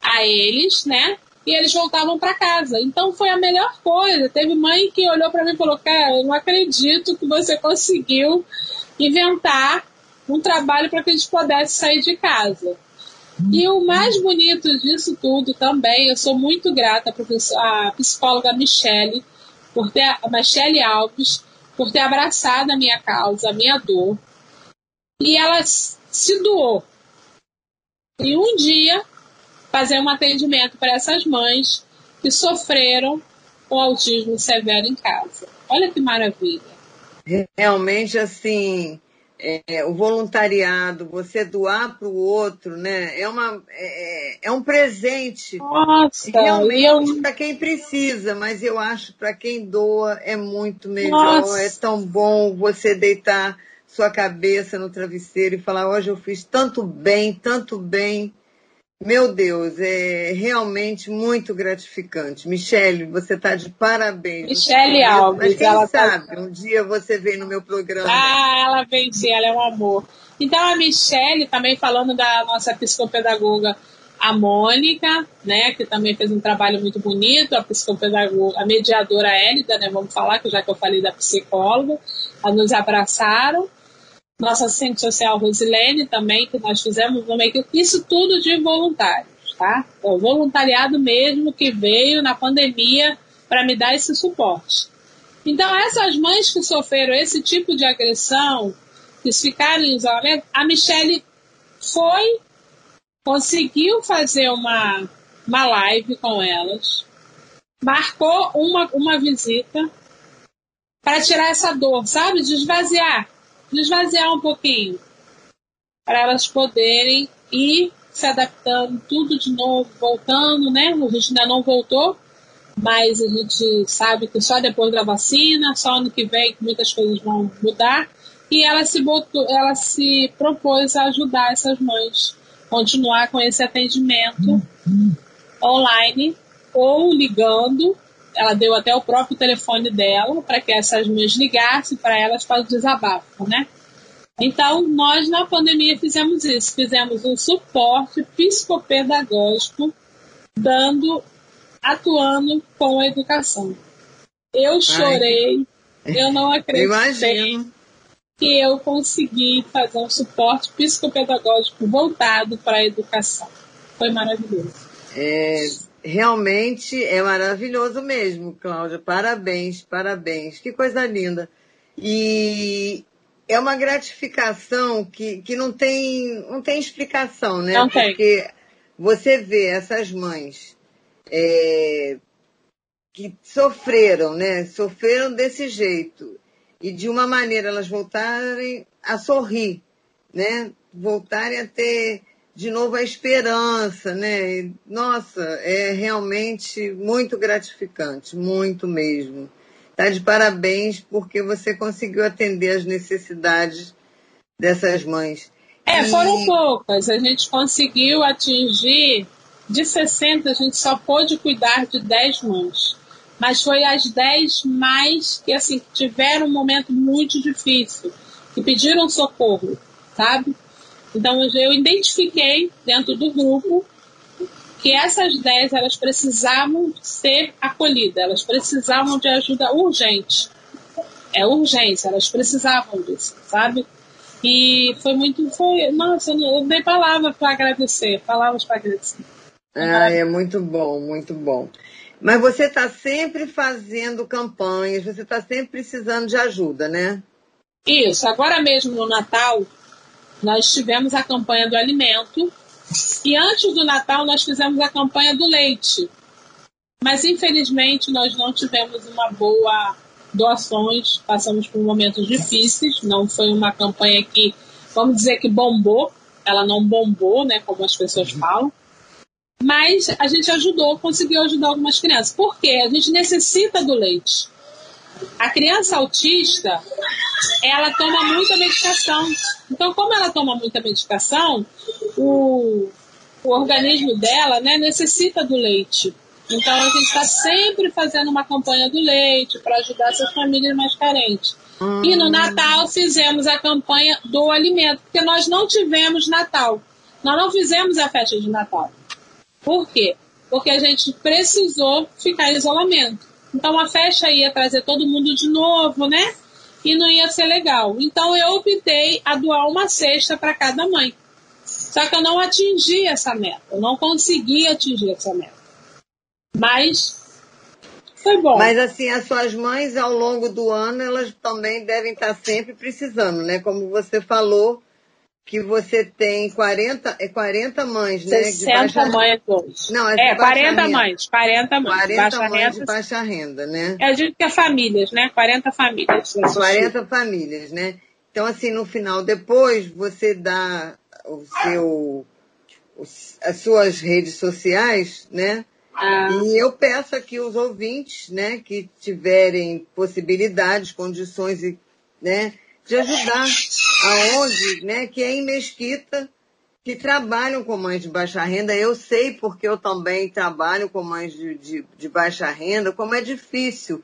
a eles, né? E eles voltavam para casa. Então foi a melhor coisa. Teve mãe que olhou para mim e falou: Cara, eu não acredito que você conseguiu inventar um trabalho para que a gente pudesse sair de casa. E o mais bonito disso tudo também, eu sou muito grata à psicóloga Michele, por ter, a Michele Alves, por ter abraçado a minha causa, a minha dor. E ela se doou e um dia fazer um atendimento para essas mães que sofreram com autismo severo em casa. Olha que maravilha. Realmente, assim, é, o voluntariado, você doar para o outro, né? É, uma, é, é um presente. Nossa, realmente para quem precisa, mas eu acho para quem doa é muito melhor. Nossa. É tão bom você deitar sua cabeça no travesseiro e falar: hoje eu fiz tanto bem, tanto bem. Meu Deus, é realmente muito gratificante. Michele, você está de parabéns. Michele Alves. Mas quem ela tá sabe, tá... um dia você vem no meu programa. Ah, ela vem sim, ela é um amor. Então a Michele, também falando da nossa psicopedagoga, a Mônica, né, que também fez um trabalho muito bonito, a psicopedagoga, a mediadora Hélida, né, vamos falar, que já que eu falei da psicóloga, nos abraçaram nossa assistente social Rosilene também, que nós fizemos equipe, isso tudo de voluntários, tá? O voluntariado mesmo que veio na pandemia para me dar esse suporte. Então, essas mães que sofreram esse tipo de agressão, que ficaram em isolamento, a Michelle foi, conseguiu fazer uma, uma live com elas, marcou uma, uma visita para tirar essa dor, sabe? De esvaziar esvaziar um pouquinho, para elas poderem ir se adaptando, tudo de novo, voltando, né? A gente ainda não voltou, mas a gente sabe que só depois da vacina, só ano que vem que muitas coisas vão mudar. E ela se botou, ela se propôs a ajudar essas mães continuar com esse atendimento online ou ligando. Ela deu até o próprio telefone dela para que essas mães ligassem para elas para o desabafo, né? Então, nós na pandemia fizemos isso, fizemos um suporte psicopedagógico, dando, atuando com a educação. Eu chorei, Ai. eu não acreditei que eu consegui fazer um suporte psicopedagógico voltado para a educação. Foi maravilhoso. É, realmente é maravilhoso mesmo, Cláudia. Parabéns, parabéns. Que coisa linda. E é uma gratificação que, que não, tem, não tem explicação, né? Não tem. Porque você vê essas mães é, que sofreram, né? Sofreram desse jeito. E de uma maneira elas voltarem a sorrir, né? Voltarem a ter de novo a esperança, né? E, nossa, é realmente muito gratificante, muito mesmo. Está de parabéns porque você conseguiu atender as necessidades dessas mães. É, e... foram poucas. A gente conseguiu atingir de 60, a gente só pôde cuidar de 10 mães. Mas foi as 10 mais que assim tiveram um momento muito difícil, que pediram socorro, sabe? Então eu identifiquei dentro do grupo que essas 10 elas precisavam ser acolhidas, elas precisavam de ajuda urgente. É urgência, elas precisavam disso, sabe? E foi muito, foi, nossa, eu não dei palavras para agradecer, palavras para agradecer. Ah, é muito bom, muito bom. Mas você está sempre fazendo campanhas, você está sempre precisando de ajuda, né? Isso, agora mesmo no Natal, nós tivemos a campanha do alimento, e antes do Natal nós fizemos a campanha do leite. Mas infelizmente nós não tivemos uma boa doações, passamos por momentos difíceis, não foi uma campanha que, vamos dizer que bombou, ela não bombou, né, como as pessoas falam. Mas a gente ajudou, conseguiu ajudar algumas crianças. Por quê? A gente necessita do leite. A criança autista, ela toma muita medicação. Então, como ela toma muita medicação, o, o organismo dela né, necessita do leite. Então, a gente está sempre fazendo uma campanha do leite para ajudar essas famílias mais carentes. Hum. E no Natal fizemos a campanha do alimento, porque nós não tivemos Natal. Nós não fizemos a festa de Natal. Por quê? Porque a gente precisou ficar em isolamento. Então a festa ia trazer todo mundo de novo, né? E não ia ser legal. Então eu optei a doar uma cesta para cada mãe. Só que eu não atingi essa meta. Eu não consegui atingir essa meta. Mas foi bom. Mas assim, as suas mães ao longo do ano, elas também devem estar sempre precisando, né? Como você falou, que você tem 40, é 40 mães, né? 60 baixa... mães hoje. Não, é, é 40 renda. mães. 40 mães. 40 baixa mães renda. de baixa renda, né? É, a gente que é famílias, né? 40 famílias. 40 famílias, né? Então, assim, no final, depois você dá o seu, as suas redes sociais, né? Ah. E eu peço aqui os ouvintes, né, que tiverem possibilidades, condições, né, de ajudar aonde, né, que é em Mesquita, que trabalham com mães de baixa renda. Eu sei porque eu também trabalho com mães de, de, de baixa renda, como é difícil.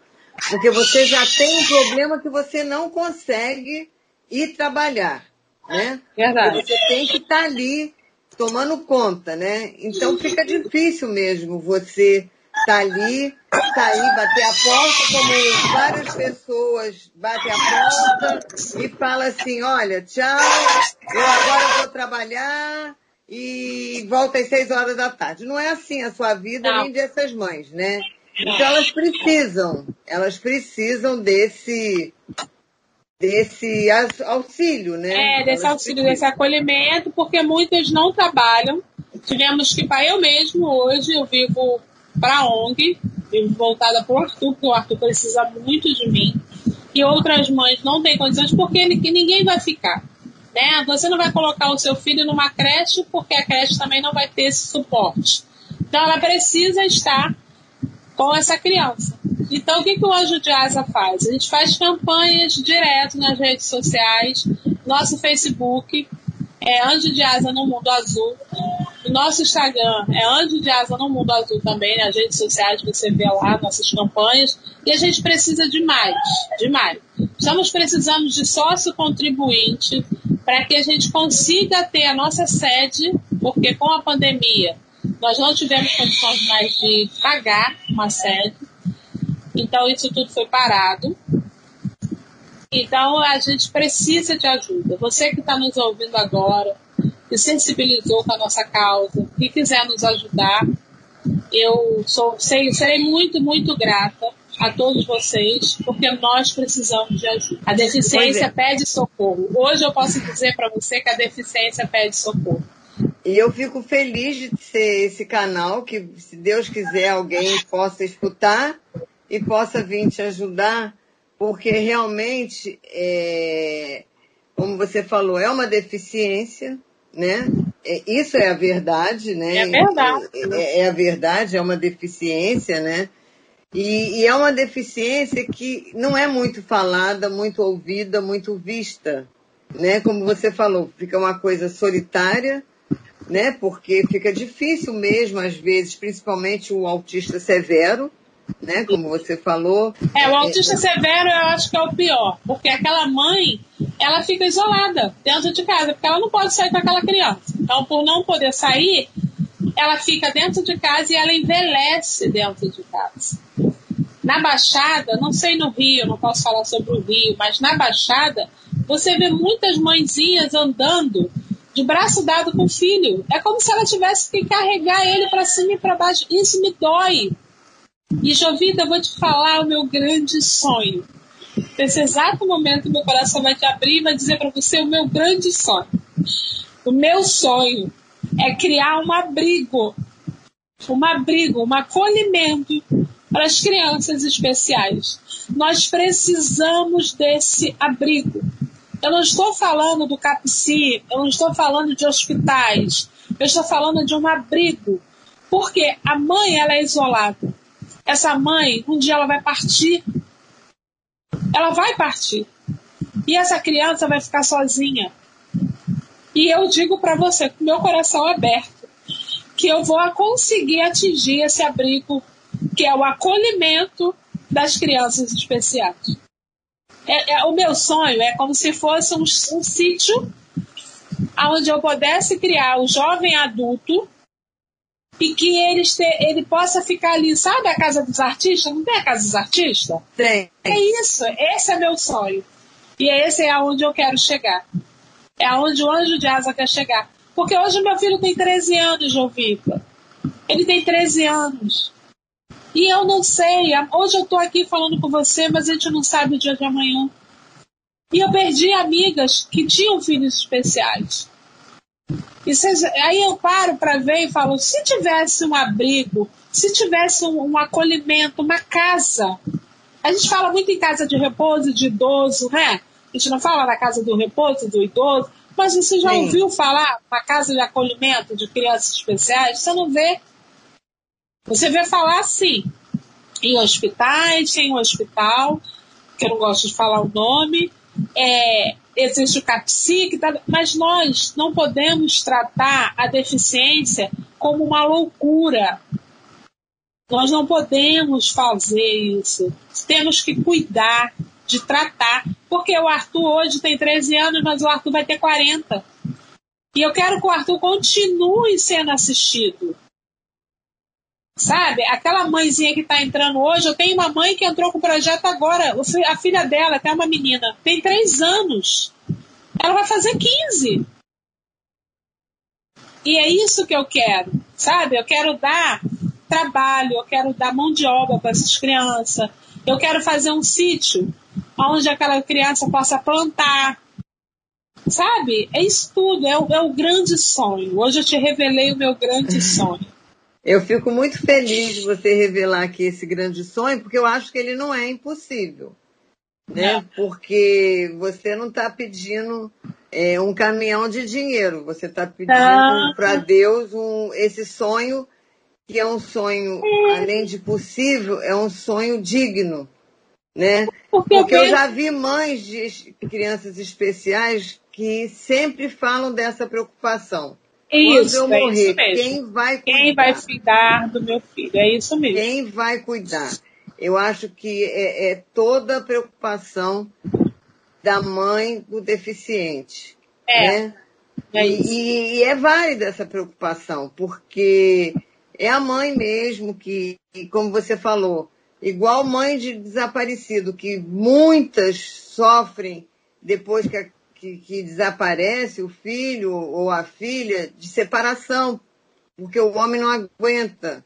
Porque você já tem um problema que você não consegue ir trabalhar, né? Verdade. Você tem que estar tá ali tomando conta, né? Então fica difícil mesmo você tá ali, sair, bater a porta, como várias pessoas batem a porta e fala assim, olha, tchau, eu agora vou trabalhar e volta às seis horas da tarde. Não é assim a sua vida Não. nem dessas mães, né? Então elas precisam, elas precisam desse desse auxílio, né? É, desse elas auxílio, precisam. desse acolhimento, porque muitas não trabalham. Tivemos que, para eu mesmo hoje, eu vivo para a ONG, voltada para o Arthur, porque o Arthur precisa muito de mim. E outras mães não têm condições porque ninguém vai ficar. Né? Você não vai colocar o seu filho numa creche porque a creche também não vai ter esse suporte. Então ela precisa estar com essa criança. Então, o que, que o Anjo de Asa faz? A gente faz campanhas direto nas redes sociais, nosso Facebook é Anjo de Asa no Mundo Azul, nosso Instagram é Anjo de Asa no Mundo Azul também, nas redes sociais você vê lá nossas campanhas, e a gente precisa de mais, de mais. Estamos precisando de sócio contribuinte para que a gente consiga ter a nossa sede, porque com a pandemia nós não tivemos condições mais de pagar uma sede, então isso tudo foi parado. Então a gente precisa de ajuda. Você que está nos ouvindo agora, que sensibilizou com a nossa causa, que quiser nos ajudar, eu sou, sei, serei muito, muito grata a todos vocês, porque nós precisamos de ajuda. A deficiência é. pede socorro. Hoje eu posso dizer para você que a deficiência pede socorro. E eu fico feliz de ser esse canal, que se Deus quiser alguém possa escutar e possa vir te ajudar, porque realmente, é, como você falou, é uma deficiência, né? É, isso é a verdade, né? É verdade. É, é a verdade, é uma deficiência, né? E, e, é uma deficiência que não é muito falada, muito ouvida, muito vista, né? Como você falou, fica uma coisa solitária, né? Porque fica difícil mesmo, às vezes, principalmente o autista severo, né? Como você falou. É, o autista é, severo eu acho que é o pior, porque aquela mãe, ela fica isolada dentro de casa, porque ela não pode sair com aquela criança. Então, por não poder sair, ela fica dentro de casa e ela envelhece dentro de casa. Na Baixada, não sei no Rio, não posso falar sobre o Rio, mas na Baixada, você vê muitas mãezinhas andando de braço dado com o filho. É como se ela tivesse que carregar ele para cima e para baixo. Isso me dói. E Jovita, eu vou te falar o meu grande sonho. Nesse exato momento, meu coração vai te abrir e vai dizer para você o meu grande sonho. O meu sonho é criar um abrigo, um abrigo, um acolhimento para as crianças especiais. Nós precisamos desse abrigo. Eu não estou falando do CAPSI, eu não estou falando de hospitais, eu estou falando de um abrigo. Porque a mãe ela é isolada. Essa mãe, um dia ela vai partir. Ela vai partir. E essa criança vai ficar sozinha. E eu digo para você, com meu coração aberto, que eu vou conseguir atingir esse abrigo, que é o acolhimento das crianças especiais. É, é, o meu sonho é como se fosse um, um sítio onde eu pudesse criar o jovem adulto e que ele, ele possa ficar ali, sabe a casa dos artistas? Não tem a casa dos artistas? Tem. É isso, esse é meu sonho. E esse é aonde eu quero chegar. É aonde o anjo de asa quer chegar. Porque hoje meu filho tem 13 anos, Jovita. Ele tem 13 anos. E eu não sei, hoje eu estou aqui falando com você, mas a gente não sabe o dia de amanhã. E eu perdi amigas que tinham filhos especiais. E aí eu paro para ver e falo, se tivesse um abrigo, se tivesse um, um, acolhimento, uma casa. A gente fala muito em casa de repouso de idoso, né? A gente não fala na casa do repouso do idoso, mas você já Sim. ouviu falar uma casa de acolhimento de crianças especiais? Você não vê. Você vê falar sim, em hospitais, em um hospital, que eu não gosto de falar o nome, é, existe o CAPSIC, tá, mas nós não podemos tratar a deficiência como uma loucura. Nós não podemos fazer isso. Temos que cuidar de tratar. Porque o Arthur hoje tem 13 anos, mas o Arthur vai ter 40. E eu quero que o Arthur continue sendo assistido. Sabe? Aquela mãezinha que está entrando hoje, eu tenho uma mãe que entrou com o projeto agora. A filha dela, até uma menina, tem 3 anos. Ela vai fazer 15. E é isso que eu quero, sabe? Eu quero dar trabalho, eu quero dar mão de obra para essas crianças. Eu quero fazer um sítio onde aquela criança possa plantar. Sabe? É isso tudo, é o, é o grande sonho. Hoje eu te revelei o meu grande sonho. Eu fico muito feliz de você revelar aqui esse grande sonho, porque eu acho que ele não é impossível. Né? Porque você não está pedindo é, um caminhão de dinheiro, você está pedindo para Deus um, esse sonho que é um sonho, além de possível, é um sonho digno, né? Porque, Porque eu já vi mães de crianças especiais que sempre falam dessa preocupação. Isso, Quando eu é morrer, quem vai cuidar? Quem vai cuidar do meu filho? É isso mesmo. Quem vai cuidar? Eu acho que é, é toda a preocupação da mãe do deficiente. É. Né? É e, e, é válida essa preocupação, porque é a mãe mesmo que, como você falou, igual mãe de desaparecido, que muitas sofrem depois que, que, que desaparece o filho ou a filha de separação, porque o homem não aguenta.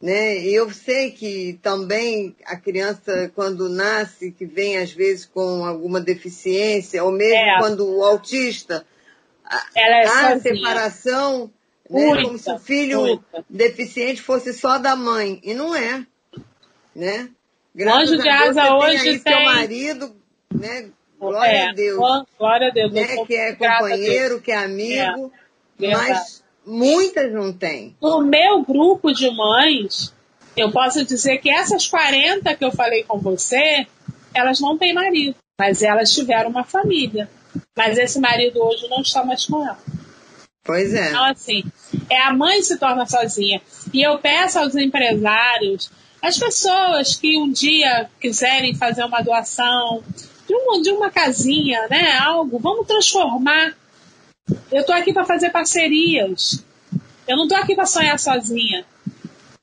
Né? E eu sei que também a criança, quando nasce, que vem às vezes com alguma deficiência, ou mesmo é. quando o autista, é a separação né? Como se o filho deficiente fosse só da mãe. E não é. Né? Graças Anjo de asa hoje tem. tem... Seu marido, né? Glória é, a Deus. Glória a Deus. Né? Que é companheiro, que é amigo. É, mas muitas não têm. No meu grupo de mães, eu posso dizer que essas 40 que eu falei com você, elas não têm marido. Mas elas tiveram uma família. Mas esse marido hoje não está mais com ela. Pois é. Então, assim, é a mãe se torna sozinha. E eu peço aos empresários, as pessoas que um dia quiserem fazer uma doação de uma, de uma casinha, né? Algo, vamos transformar. Eu estou aqui para fazer parcerias. Eu não estou aqui para sonhar sozinha.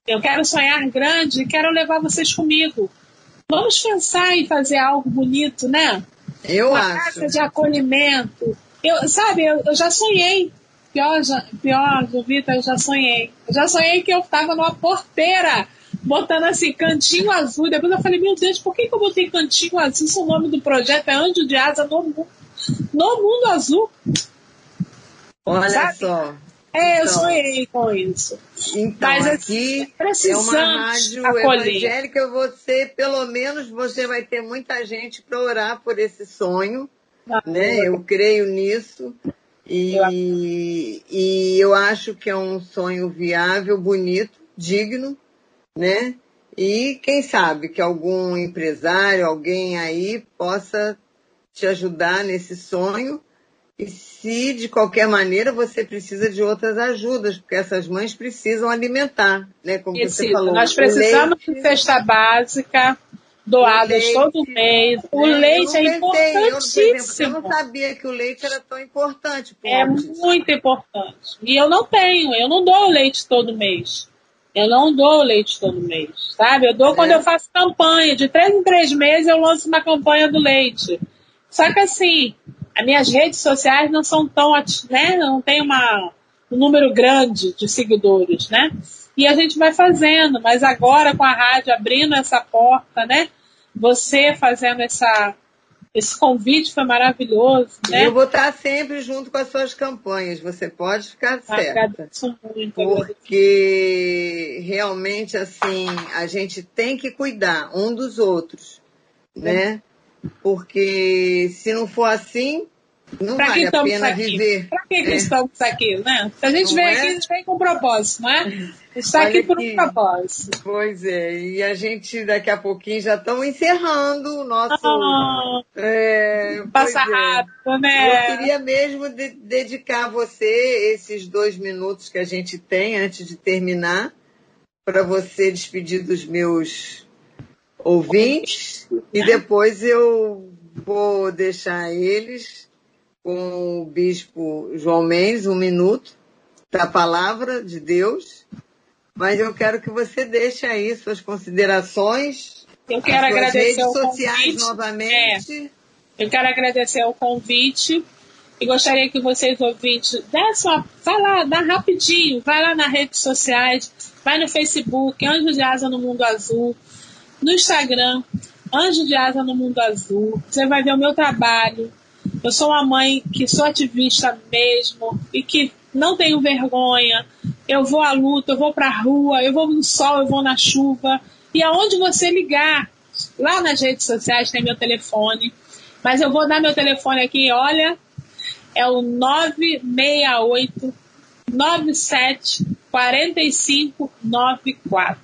Eu quero sonhar grande e quero levar vocês comigo. Vamos pensar em fazer algo bonito, né? Eu uma acho. casa de acolhimento. Eu, sabe, eu, eu já sonhei Pior, pior, Vitor, eu já sonhei. Eu já sonhei que eu tava numa porteira, botando assim, cantinho azul. Depois eu falei, meu Deus, por que, que eu botei cantinho azul? Se o nome do projeto é Anjo de Asa no Mundo, no mundo Azul. Olha Sabe? só. É, então, eu sonhei com isso. Então, Mas aqui é uma rádio acolher. evangélica, você, pelo menos, você vai ter muita gente para orar por esse sonho. Ah, né? Eu creio nisso. E, e eu acho que é um sonho viável, bonito, digno, né? E quem sabe que algum empresário, alguém aí possa te ajudar nesse sonho. E se de qualquer maneira você precisa de outras ajudas, porque essas mães precisam alimentar, né? Como você falou. Nós precisamos de cesta básica, doadas leite, todo mês. O é, leite é importantíssimo. Eu, eu, não sabia que o leite era tão importante. É muito importante. E eu não tenho, eu não dou leite todo mês. Eu não dou o leite todo mês, sabe? Eu dou é. quando eu faço campanha. De três em três meses eu lanço uma campanha do leite. Só que assim, as minhas redes sociais não são tão, né? Não tem uma, um número grande de seguidores, né? E a gente vai fazendo, mas agora com a rádio abrindo essa porta, né? você fazendo essa, esse convite foi maravilhoso. Né? Eu vou estar sempre junto com as suas campanhas, você pode ficar certa. Agradeço muito. Porque realmente assim, a gente tem que cuidar um dos outros, né? Porque se não for assim, Não pra vale que a pena aqui? viver. Pra que, que É. estamos aqui, né? Se a gente Não vem é? aqui, a gente vem com propósito, não é? Gente está Olha aqui por um propósito. Pois é, e a gente daqui a pouquinho já estamos encerrando o nosso. Ah, é, passa é. rápido, Eu né? queria mesmo de- dedicar a você esses dois minutos que a gente tem antes de terminar, para você despedir dos meus ouvintes, e depois eu vou deixar eles com o bispo João Mendes, um minuto da palavra de Deus. Mas eu quero que você deixe aí suas considerações, Eu quero agradecer redes sociais convite. É. novamente. Eu quero agradecer o convite e gostaria que vocês ouvintes dessem uma, vai lá, dá rapidinho, vai lá nas redes sociais, vai no Facebook, Anjo de Asa no Mundo Azul, no Instagram, Anjo de Asa no Mundo Azul. Você vai ver o meu trabalho. Eu sou uma mãe que sou ativista mesmo e que não tenho vergonha. Eu vou à luta, eu vou pra rua, eu vou no sol, eu vou na chuva. E aonde você ligar, lá nas redes sociais tem meu telefone. Mas eu vou dar meu telefone aqui, olha, é o 968 97 45 94.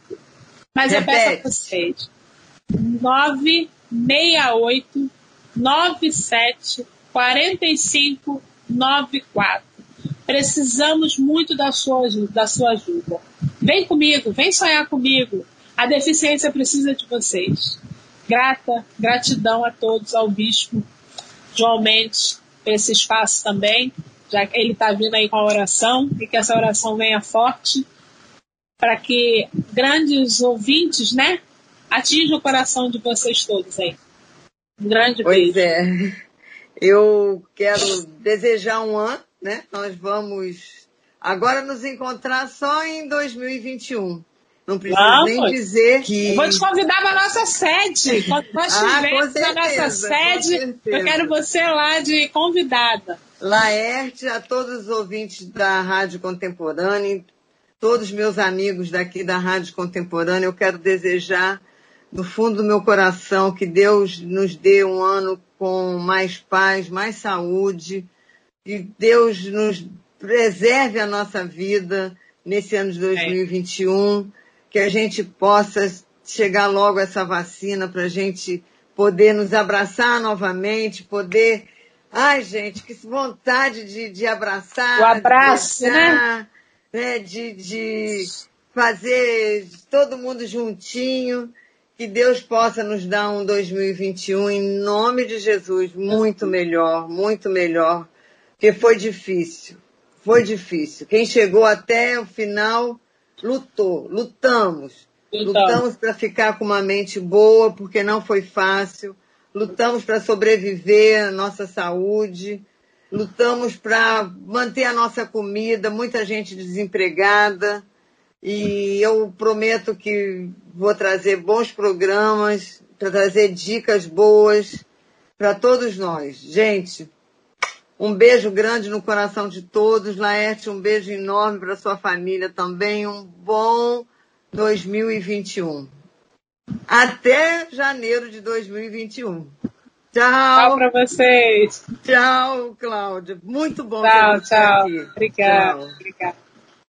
Mas eu peço a Repete. vocês. 968 97 45 94. Precisamos muito da sua, da sua ajuda. Vem comigo, vem sonhar comigo. A deficiência precisa de vocês. Grata, gratidão a todos, ao bispo João Mendes, por esse espaço também, já que ele está vindo aí com a oração e que essa oração venha forte para que grandes ouvintes, né, atinjam o coração de vocês todos aí. Um grande Pois beijo. é. Eu quero desejar um ano, né? Nós vamos agora nos encontrar só em 2021. Não preciso nem Vamos. dizer que. Eu vou te convidar para nossa sede. Quando nós Ah, com estivermos na nossa sede, eu quero você lá de convidada. Laerte, a todos os ouvintes da Rádio Contemporânea, todos meus amigos daqui da Rádio Contemporânea, eu quero desejar do fundo do meu coração que Deus nos dê um ano com mais paz, mais saúde, que Deus nos preserve a nossa vida nesse ano de 2021, que a gente possa chegar logo a essa vacina para a gente poder nos abraçar novamente, poder Ai, gente, que vontade de, de abraçar. O abraço, de beijar, né? De, de fazer todo mundo juntinho. Que Deus possa nos dar um 2021 em nome de Jesus muito melhor, muito melhor. Porque foi difícil. Foi difícil. Quem chegou até o final lutou, lutamos. Então, Lutamos para ficar com uma mente boa, porque não foi fácil. Lutamos para sobreviver nossa saúde. Lutamos para manter a nossa comida, muita gente desempregada. E eu prometo que vou trazer bons programas, para trazer dicas boas para todos nós. Gente, um beijo grande no coração de todos. Laerte, um beijo enorme para sua família também. Um bom 2021. Até janeiro de 2021. tchau Tchau, para vocês. tchau, Cláudia. Muito bom ter Tchau, você tchau. aqui. Obrigada. Tchau. Obrigada.